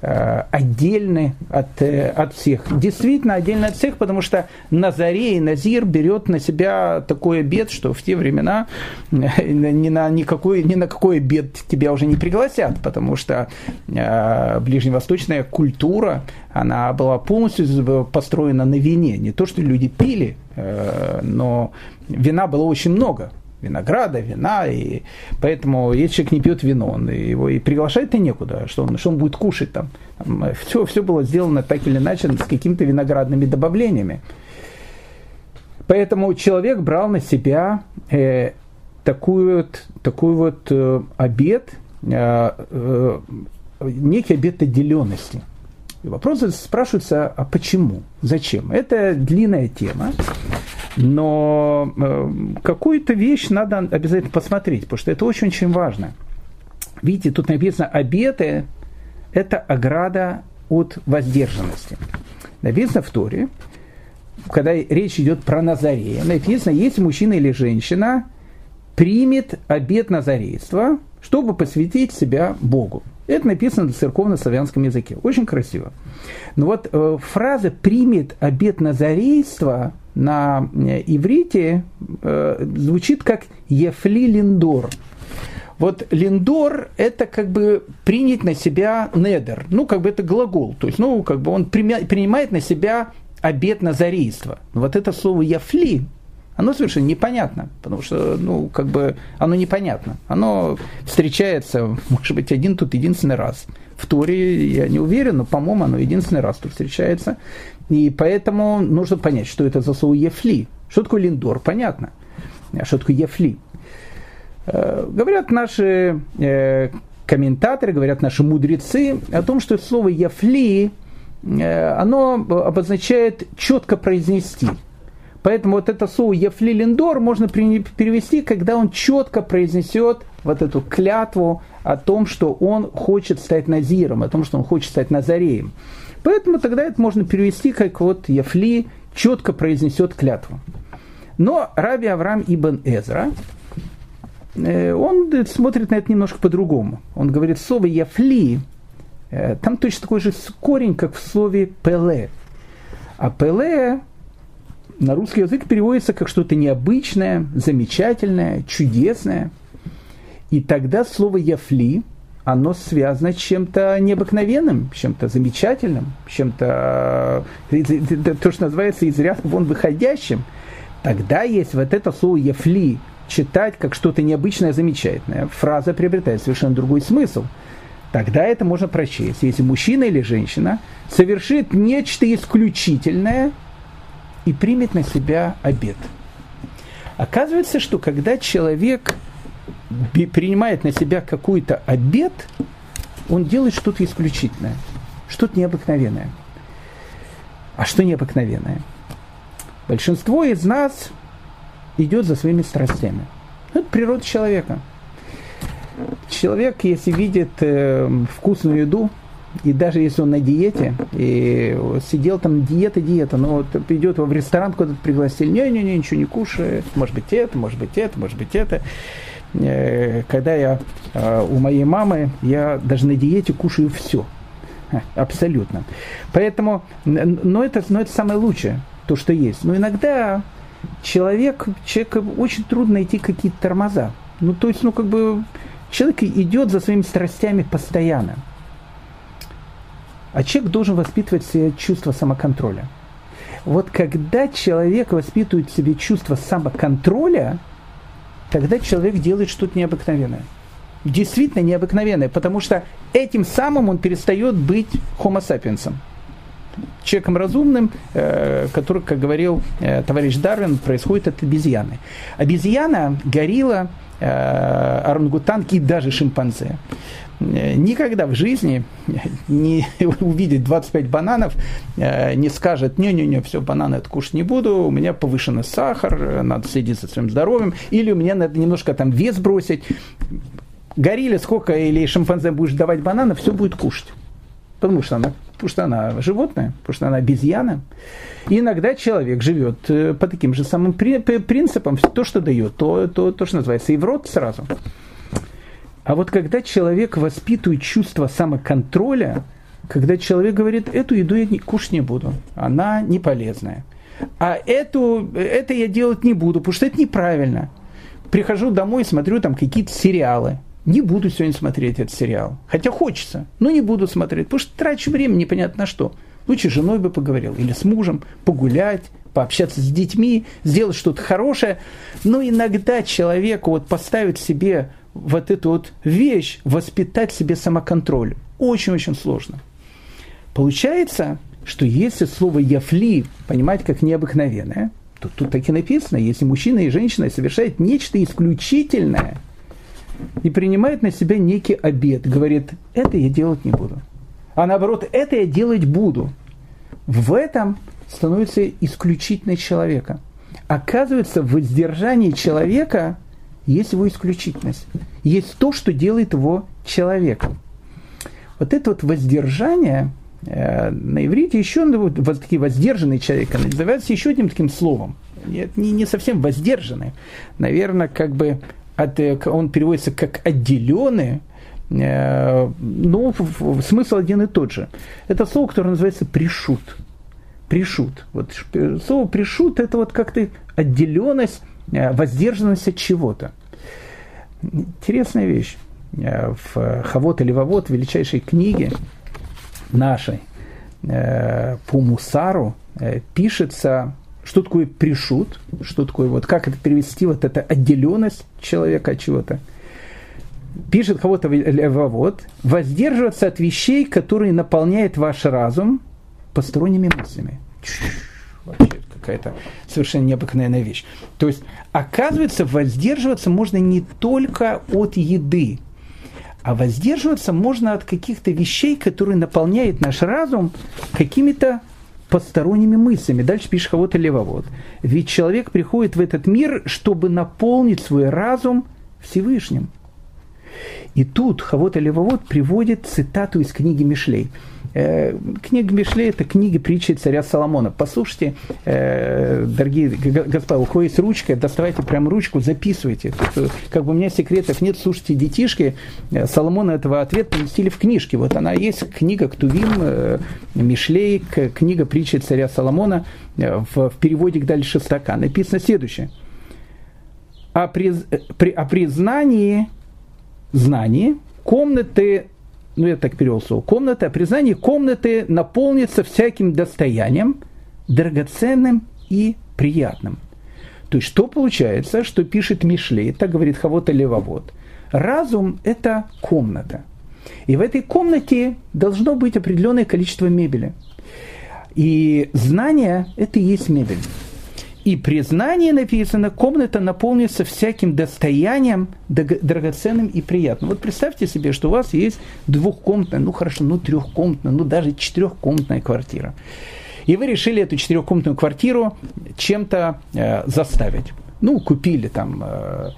э, отдельный от, от всех. Действительно отдельно от всех, потому что Назарей, Назир берет на себя такой обед, что в те времена ни на, никакой, ни на какой обед тебя уже не пригласят, потому что ближневосточная культура, она была полностью построена на вине. Не то, что люди пили, но вина было очень много. Винограда, вина, и поэтому если человек не пьет вино, он его и приглашать-то некуда, что он, что он будет кушать там. все, все было сделано так или иначе с какими-то виноградными добавлениями. Поэтому человек брал на себя э, такую вот, такой вот э, обед, э, э, некий обед отделенности. И вопросы спрашиваются, а почему, зачем? Это длинная тема. Но э, какую-то вещь надо обязательно посмотреть, потому что это очень-очень важно. Видите, тут написано «обеты» – это ограда от воздержанности. Написано в Торе, когда речь идет про Назарея, написано, если мужчина или женщина примет обет назарейства, чтобы посвятить себя Богу. Это написано на церковно-славянском языке. Очень красиво. Но вот э, фраза «примет обет назарейства» на э, иврите э, звучит как «ефли линдор». Вот линдор – это как бы принять на себя недер. Ну, как бы это глагол. То есть, ну, как бы он принимает на себя обет назарейства. Вот это слово «яфли» оно совершенно непонятно, потому что, ну, как бы, оно непонятно. Оно встречается, может быть, один тут единственный раз. В Торе я не уверен, но, по-моему, оно единственный раз тут встречается. И поэтому нужно понять, что это за слово «ефли». Что такое линдор? Понятно. А что такое «ефли»? Э, говорят наши э, комментаторы, говорят наши мудрецы о том, что слово «ефли» э, оно обозначает четко произнести – Поэтому вот это слово «ефлилиндор» можно перевести, когда он четко произнесет вот эту клятву о том, что он хочет стать назиром, о том, что он хочет стать назареем. Поэтому тогда это можно перевести, как вот Ефли четко произнесет клятву. Но Раби Авраам Ибн Эзра, э, он смотрит на это немножко по-другому. Он говорит, слово «яфли», э, там точно такой же корень, как в слове «пеле». А «пеле» на русский язык переводится как что-то необычное, замечательное, чудесное. И тогда слово «яфли» оно связано с чем-то необыкновенным, с чем-то замечательным, с чем-то, то, что называется, из ряда вон выходящим. Тогда есть вот это слово «яфли», читать как что-то необычное, замечательное. Фраза приобретает совершенно другой смысл. Тогда это можно прочесть, если мужчина или женщина совершит нечто исключительное и примет на себя обед. Оказывается, что когда человек принимает на себя какой-то обед, он делает что-то исключительное, что-то необыкновенное. А что необыкновенное? Большинство из нас идет за своими страстями. Это природа человека. Человек, если видит э, вкусную еду, и даже если он на диете, и сидел там диета, диета, но вот идет в ресторан куда-то пригласили, не-не-не, ничего не кушает, может быть это, может быть это, может быть это. Э, когда я э, у моей мамы, я даже на диете кушаю все. Абсолютно. Поэтому, но это, но это самое лучшее, то, что есть. Но иногда человек, человеку очень трудно найти какие-то тормоза. Ну, то есть, ну, как бы, человек идет за своими страстями постоянно. А человек должен воспитывать в себе чувство самоконтроля. Вот когда человек воспитывает в себе чувство самоконтроля, тогда человек делает что-то необыкновенное. Действительно необыкновенное, потому что этим самым он перестает быть homo sapiensом человеком разумным, э, который, как говорил э, товарищ Дарвин, происходит от обезьяны. Обезьяна, горилла, орангутанг и даже шимпанзе никогда в жизни не увидит 25 бананов, не скажет, не-не-не, все, бананы это не буду, у меня повышенный сахар, надо следить за своим здоровьем, или у меня надо немножко там вес бросить. Горилле сколько или шимпанзе будешь давать бананов, все будет кушать. Потому что она потому что она животное, потому что она обезьяна. И иногда человек живет э, по таким же самым принципам, то, что дает, то, то, то, что называется, и в рот сразу. А вот когда человек воспитывает чувство самоконтроля, когда человек говорит, эту еду я не, кушать не буду, она не полезная. А эту, это я делать не буду, потому что это неправильно. Прихожу домой, смотрю там какие-то сериалы – не буду сегодня смотреть этот сериал. Хотя хочется, но не буду смотреть, потому что трачу время непонятно на что. Лучше с женой бы поговорил, или с мужем, погулять, пообщаться с детьми, сделать что-то хорошее. Но иногда человеку вот поставить себе вот эту вот вещь, воспитать себе самоконтроль, очень-очень сложно. Получается, что если слово «яфли» понимать как необыкновенное, то тут так и написано, если мужчина и женщина совершают нечто исключительное – и принимает на себя некий обед, говорит, это я делать не буду. А наоборот, это я делать буду. В этом становится исключительность человека. Оказывается, в воздержании человека есть его исключительность. Есть то, что делает его человеком. Вот это вот воздержание э, на иврите еще вот, такие воздержанные человек называется еще одним таким словом. Нет, не, не совсем воздержанный. Наверное, как бы от, э, он переводится как отделенные, э, но смысл один и тот же. Это слово, которое называется пришут. Пришут. Вот слово пришут это вот как-то отделенность, э, воздержанность от чего-то. Интересная вещь. В Хавот или Вавот, величайшей книге нашей по Мусару, пишется что такое пришут, что такое, вот как это перевести, вот эта отделенность человека от чего-то. Пишет кого-то вот воздерживаться от вещей, которые наполняют ваш разум посторонними мыслями. Вообще какая-то совершенно необыкновенная вещь. То есть, оказывается, воздерживаться можно не только от еды, а воздерживаться можно от каких-то вещей, которые наполняют наш разум какими-то посторонними мыслями. Дальше пишет кого-то левовод. Ведь человек приходит в этот мир, чтобы наполнить свой разум Всевышним. И тут Хавот Левовод приводит цитату из книги Мишлей. Э, книга Мишлей – это книга притчи царя Соломона. Послушайте, э, дорогие господа, у кого есть ручка, доставайте прям ручку, записывайте. Тут, э, как бы у меня секретов нет, слушайте, детишки, Соломона этого ответ поместили в книжке. Вот она есть, книга Ктувим, Мишлей, книга притчи царя Соломона в, в переводе дальше Шестака. Написано следующее. О, приз, при, о признании знании комнаты ну я так перевел слово, комната, признание комнаты наполнится всяким достоянием, драгоценным и приятным. То есть что получается, что пишет Мишлей, так говорит Хавота Левовод. Разум – это комната. И в этой комнате должно быть определенное количество мебели. И знание – это и есть мебель. И признание написано, комната наполнится всяким достоянием драгоценным и приятным. Вот представьте себе, что у вас есть двухкомнатная, ну хорошо, ну трехкомнатная, ну даже четырехкомнатная квартира. И вы решили эту четырехкомнатную квартиру чем-то э, заставить. Ну, купили там э,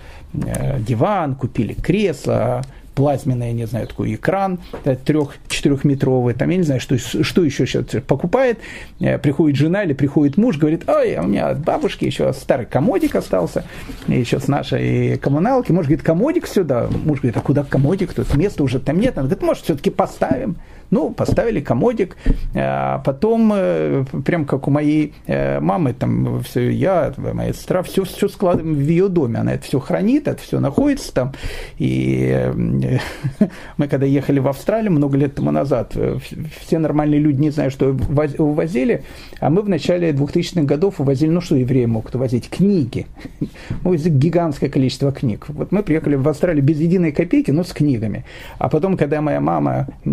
э, диван, купили кресло, плазменный, не знаю, такой экран э, трех-четырехметровый, там, я не знаю, что, что еще сейчас покупает, э, приходит жена или приходит муж, говорит, ой, а у меня от бабушки еще старый комодик остался, еще с нашей коммуналки, муж говорит, комодик сюда, муж говорит, а куда комодик, тут места уже там нет, она говорит, может, все-таки поставим, ну, поставили комодик, а потом, э, прям как у моей э, мамы, там все, я, моя сестра, все, все складываем в ее доме, она это все хранит, это все находится там. И э, мы когда ехали в Австралию много лет тому назад, все нормальные люди, не знаю, что увозили, а мы в начале 2000-х годов увозили, ну что евреи могут увозить, книги. Увозили гигантское количество книг. Вот мы приехали в Австралию без единой копейки, но с книгами. А потом, когда моя мама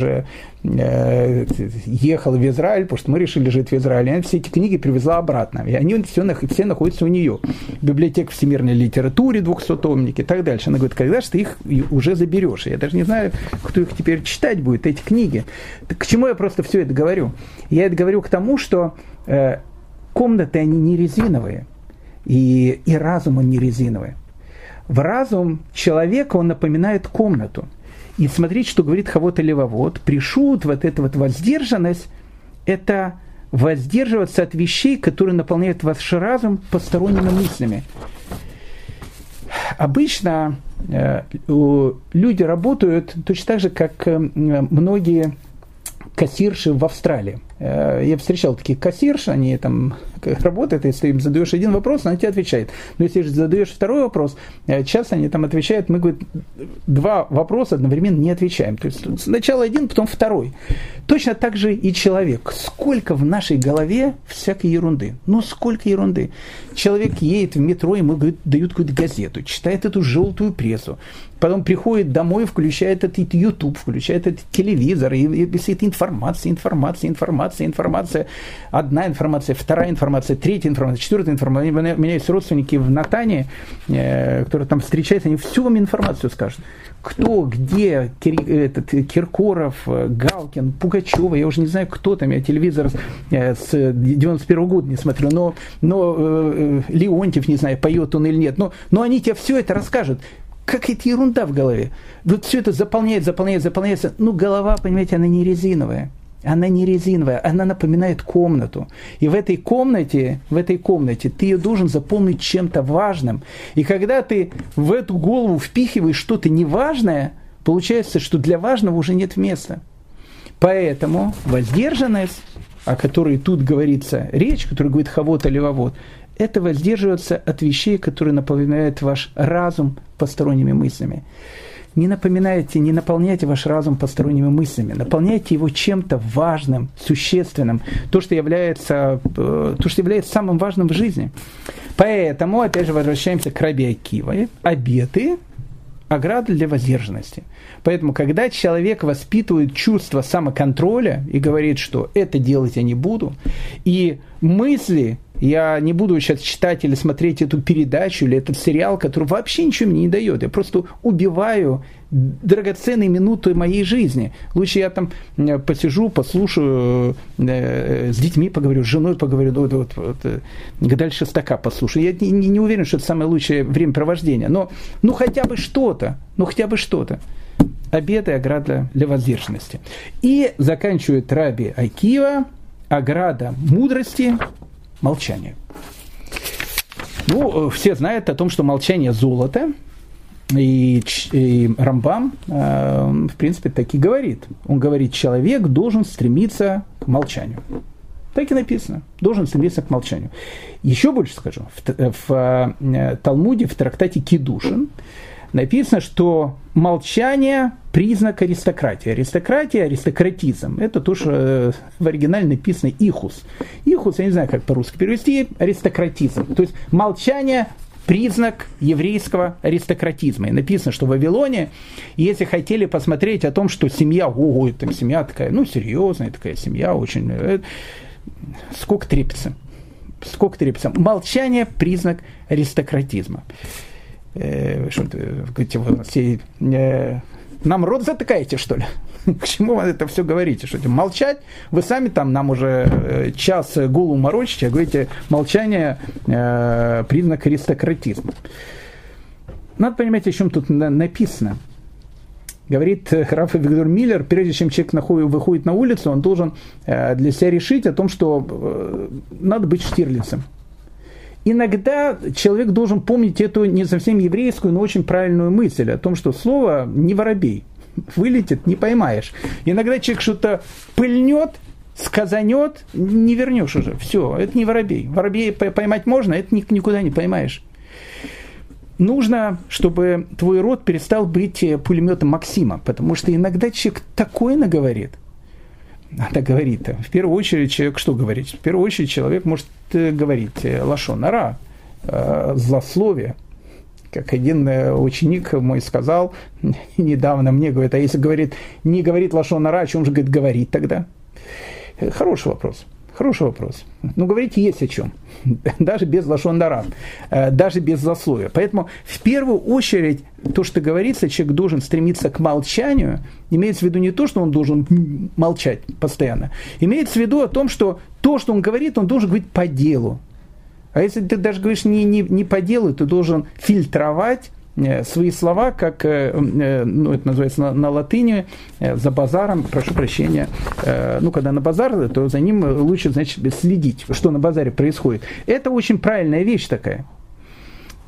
уже э, ехала в Израиль, потому что мы решили жить в Израиле, она все эти книги привезла обратно. И они все, все находятся у нее. Библиотека всемирной литературы, 200-томники и так дальше. Она говорит, когда же ты их уже заберешь? Я даже не знаю, кто их теперь читать будет, эти книги. К чему я просто все это говорю? Я это говорю к тому, что э, комнаты, они не резиновые. И, и разум, он не резиновый. В разум человека он напоминает комнату – и смотреть, что говорит Хавот и Левовод. Пришут, вот эта вот воздержанность, это воздерживаться от вещей, которые наполняют ваш разум посторонними мыслями. Обычно э, люди работают точно так же, как э, многие кассирши в Австралии. Э, я встречал таких кассирш, они там работают, если им задаешь один вопрос, она тебе отвечает. Но если же задаешь второй вопрос, э, часто они там отвечают, мы, говорит, два вопроса одновременно не отвечаем. То есть сначала один, потом второй. Точно так же и человек. Сколько в нашей голове всякой ерунды. Ну, сколько ерунды. Человек едет в метро, ему говорит, дают какую-то газету, читает эту желтую прессу, потом приходит домой, включает этот YouTube, включает этот телевизор, и, и висит информация, информация, информация, информация. Одна информация, вторая информация, третья информация, четвертая информация. У меня есть родственники в Натане, э, которые там встречаются, они всю вам информацию скажут. Кто, где, Кир, этот, Киркоров, Галкин, Пугачева, я уже не знаю, кто там, я телевизор э, с 91 года не смотрю, но, но э, Леонтьев, не знаю, поет он или нет, но, но они тебе все это расскажут какая-то ерунда в голове. Вот все это заполняет, заполняет, заполняется. Ну, голова, понимаете, она не резиновая. Она не резиновая, она напоминает комнату. И в этой комнате, в этой комнате ты ее должен заполнить чем-то важным. И когда ты в эту голову впихиваешь что-то неважное, получается, что для важного уже нет места. Поэтому воздержанность, о которой тут говорится речь, которую говорит Хавот или Левовод, это воздерживаться от вещей, которые напоминают ваш разум посторонними мыслями. Не напоминайте, не наполняйте ваш разум посторонними мыслями, наполняйте его чем-то важным, существенным, то, что является, э, то, что является самым важным в жизни. Поэтому, опять же, возвращаемся к Раби Акива. Обеты ограда для воздержанности. Поэтому, когда человек воспитывает чувство самоконтроля и говорит, что это делать я не буду, и мысли я не буду сейчас читать или смотреть эту передачу или этот сериал, который вообще ничего мне не дает. Я просто убиваю драгоценные минуты моей жизни. Лучше я там э, посижу, послушаю, э, с детьми поговорю, с женой поговорю, вот, вот, вот, э, дальше стака послушаю. Я не, не уверен, что это самое лучшее времяпровождение, но ну хотя бы что-то, ну хотя бы что-то. обеты, ограда для воздержанности. И заканчивает Раби Акива, ограда мудрости, молчание. Ну, все знают о том, что молчание – золото, и, и Рамбам, э, в принципе, так и говорит. Он говорит, человек должен стремиться к молчанию. Так и написано. Должен стремиться к молчанию. Еще больше скажу. В, в э, Талмуде, в трактате Кидушин, написано, что молчание – признак аристократии. Аристократия, аристократизм – это то, что э, в оригинале написано «ихус». «Ихус», я не знаю, как по-русски перевести, аристократизм. То есть молчание признак еврейского аристократизма. И написано, что в Вавилоне, если хотели посмотреть о том, что семья, ого, там семья такая, ну, серьезная такая семья, очень... Э, сколько трепится? Сколько трепится? Молчание – признак аристократизма э, что говорите, все, э, нам рот затыкаете, что ли? К чему вы это все говорите? Что молчать? Вы сами там нам уже э, час гулу морочите, а говорите, молчание э, признак аристократизма. Надо понимать, о чем тут написано. Говорит э, Рафа Виктор Миллер, прежде чем человек выходит на улицу, он должен э, для себя решить о том, что надо быть штирлицем иногда человек должен помнить эту не совсем еврейскую, но очень правильную мысль о том, что слово не воробей. Вылетит, не поймаешь. Иногда человек что-то пыльнет, сказанет, не вернешь уже. Все, это не воробей. Воробей поймать можно, это никуда не поймаешь. Нужно, чтобы твой род перестал быть э, пулеметом Максима, потому что иногда человек такое наговорит – она говорит, в первую очередь человек что говорит? В первую очередь человек может говорить э, лашонара, э, злословие. Как один ученик мой сказал недавно мне, говорит, а если говорит, не говорит лашонара, о чем же говорит, говорит тогда? Хороший вопрос. Хороший вопрос. Ну, говорить есть о чем. Даже без лошондара, э, даже без засловия. Поэтому в первую очередь то, что говорится, человек должен стремиться к молчанию, имеется в виду не то, что он должен молчать постоянно, имеется в виду о том, что то, что он говорит, он должен говорить по делу. А если ты даже говоришь не, не, не по делу, ты должен фильтровать свои слова, как, э, э, ну, это называется на, на латыни, за базаром, прошу прощения, ну, когда на базар, то за ним лучше, значит, следить, что на базаре происходит. Это очень правильная вещь такая.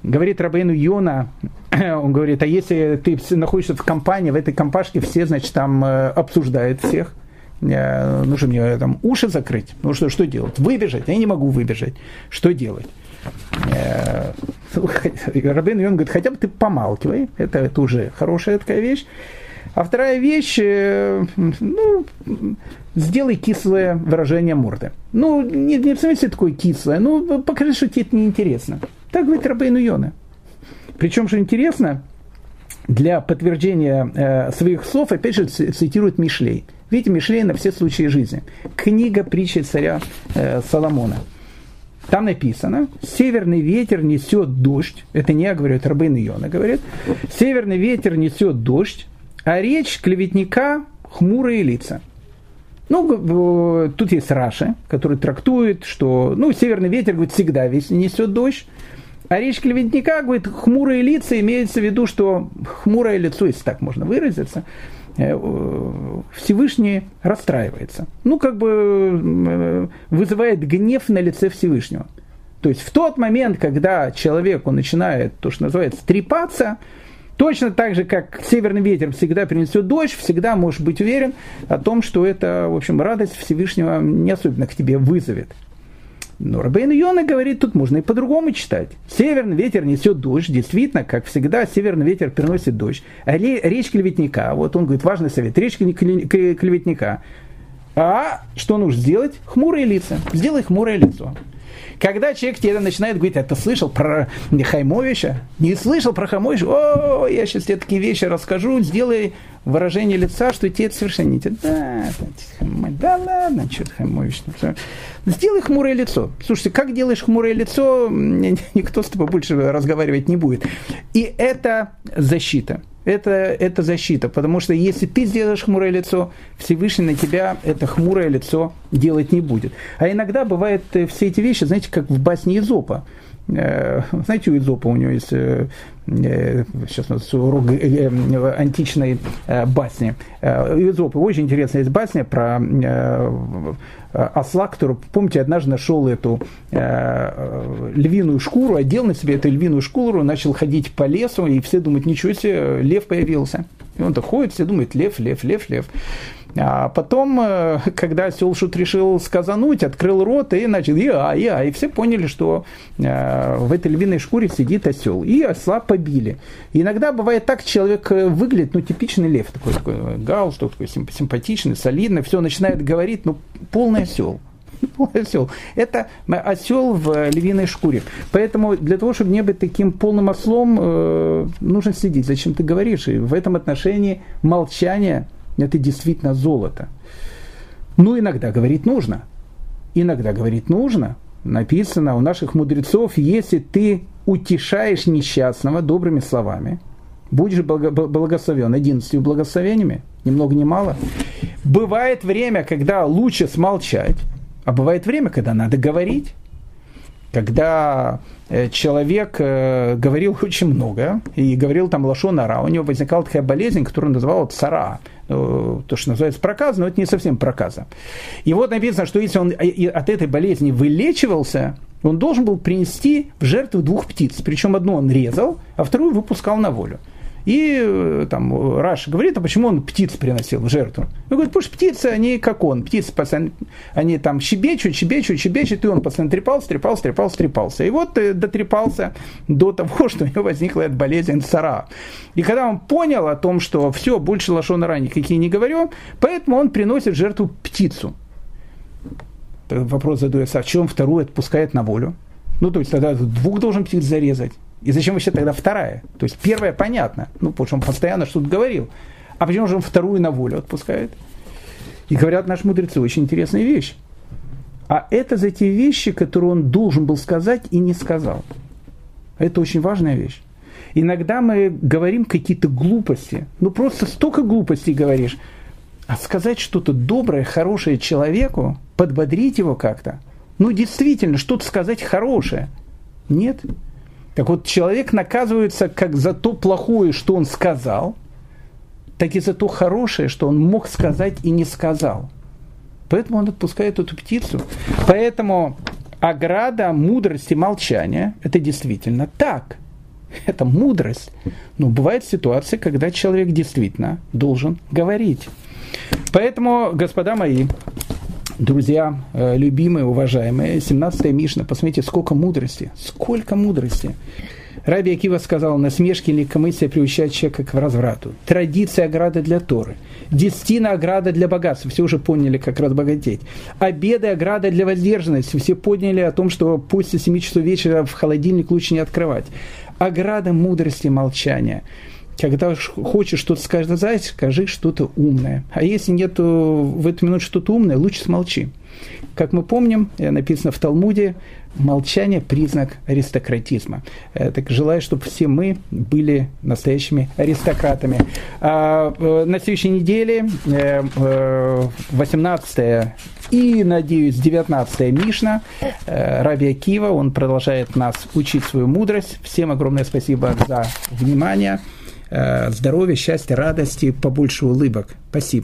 Говорит Рабейну Йона, он говорит, а если ты находишься в компании, в этой компашке все, значит, там обсуждают всех, нужно мне там уши закрыть, ну что, что делать? Выбежать? Я не могу выбежать. Что делать? Э, Рабин Йон говорит, хотя бы ты помалкивай, это, это уже хорошая такая вещь. А вторая вещь, э, ну, сделай кислое выражение морды. Ну, не, не в смысле такое кислое, ну, покажи, что тебе это неинтересно. Так говорит Рабейну Йона. Причем, что интересно, для подтверждения э, своих слов, опять же, цитирует Мишлей. Видите, Мишлей на все случаи жизни. Книга притчи царя э, Соломона. Там написано, северный ветер несет дождь, это не я говорю, это Рабын Йона говорит, северный ветер несет дождь, а речь клеветника – хмурые лица. Ну, тут есть Раши, который трактует, что, ну, северный ветер, говорит, всегда весь несет дождь, а речь клеветника, говорит, хмурые лица, имеется в виду, что хмурое лицо, если так можно выразиться, Всевышний расстраивается. Ну, как бы э, вызывает гнев на лице Всевышнего. То есть в тот момент, когда человеку начинает, то, что называется, трепаться, точно так же, как северный ветер всегда принесет дождь, всегда можешь быть уверен о том, что это, в общем, радость Всевышнего не особенно к тебе вызовет. Но Рабейн Йона говорит, тут можно и по-другому читать. Северный ветер несет дождь, действительно, как всегда, северный ветер приносит дождь. А речь клеветника, вот он говорит, важный совет, речь клеветника. А что нужно сделать? Хмурые лица. Сделай хмурое лицо. Когда человек тебе начинает говорить, а ты слышал про Хаймовича? Не слышал про Хаймовича? О, я сейчас тебе такие вещи расскажу, сделай выражение лица, что тебе это совершенно не да, да ладно, что ты Хаймович. Ну, сделай хмурое лицо. Слушайте, как делаешь хмурое лицо, никто с тобой больше разговаривать не будет. И это защита это, это защита. Потому что если ты сделаешь хмурое лицо, Всевышний на тебя это хмурое лицо делать не будет. А иногда бывают э, все эти вещи, знаете, как в басне Изопа. знаете, у Изопа у него есть сейчас у нас урок античной басни. Изопа очень интересная есть басня про осла, который, помните, однажды нашел эту львиную шкуру, одел на себе эту львиную шкуру, начал ходить по лесу, и все думают, ничего себе, лев появился. И он так ходит, все думают, лев, лев, лев, лев. А потом, э, когда что-то решил сказануть, открыл рот и начал я, я, и все поняли, что э, в этой львиной шкуре сидит осел. И осла побили. Иногда бывает так, человек э, выглядит, ну, типичный лев, такой, такой галстук, такой симпатичный, солидный, все, начинает говорить, ну, полный осел осел. Это осел в львиной шкуре. Поэтому для того, чтобы не быть таким полным ослом, э, нужно следить, зачем ты говоришь. И в этом отношении молчание – это действительно золото. Ну, иногда говорить нужно. Иногда говорить нужно. Написано у наших мудрецов, если ты утешаешь несчастного добрыми словами, будешь благословен одиннадцатью благословениями, ни много ни мало. Бывает время, когда лучше смолчать, а бывает время, когда надо говорить. Когда э, человек э, говорил очень много, и говорил там лошонара, у него возникала такая болезнь, которую он называл цара, э, то, что называется проказа, но это не совсем проказа. И вот написано, что если он от этой болезни вылечивался, он должен был принести в жертву двух птиц. Причем одну он резал, а вторую выпускал на волю. И э, там Раш говорит, а почему он птиц приносил в жертву? Он говорит, потому что птицы, они как он, птицы постоянно, они там щебечут, щебечут, щебечут, и он постоянно трепался, трепался, трепался, трепался. И вот э, дотрепался до того, что у него возникла эта болезнь цара. И когда он понял о том, что все, больше лошона ранее какие не говорю, поэтому он приносит жертву птицу. Вопрос задается, а чем вторую отпускает на волю? Ну, то есть тогда двух должен птиц зарезать. И зачем вообще тогда вторая? То есть первая понятно, ну, потому что он постоянно что-то говорил. А почему же он вторую на волю отпускает? И говорят наши мудрецы, очень интересная вещь. А это за те вещи, которые он должен был сказать и не сказал. Это очень важная вещь. Иногда мы говорим какие-то глупости. Ну просто столько глупостей говоришь. А сказать что-то доброе, хорошее человеку, подбодрить его как-то. Ну действительно, что-то сказать хорошее. Нет. Так вот, человек наказывается как за то плохое, что он сказал, так и за то хорошее, что он мог сказать и не сказал. Поэтому он отпускает эту птицу. Поэтому ограда мудрости молчания – это действительно так. Это мудрость. Но бывают ситуации, когда человек действительно должен говорить. Поэтому, господа мои, друзья, э, любимые, уважаемые, 17 Мишна, посмотрите, сколько мудрости, сколько мудрости. Раби Акива сказал, насмешки или легкомыслие приучают человека к разврату. Традиция ограды для Торы. Десятина ограда для богатства. Все уже поняли, как разбогатеть. Обеды ограда для воздержанности. Все поняли о том, что после 7 часов вечера в холодильник лучше не открывать. Ограда мудрости молчания когда хочешь что-то сказать, скажи что-то умное. А если нет в эту минуту что-то умное, лучше смолчи. Как мы помним, э, написано в Талмуде, молчание – признак аристократизма. Э, так желаю, чтобы все мы были настоящими аристократами. А, э, на следующей неделе 18 и, надеюсь, 19 Мишна Раби Акива, он продолжает нас учить свою мудрость. Всем огромное спасибо за внимание. Э, здоровья, счастья, радости, побольше улыбок. Спасибо.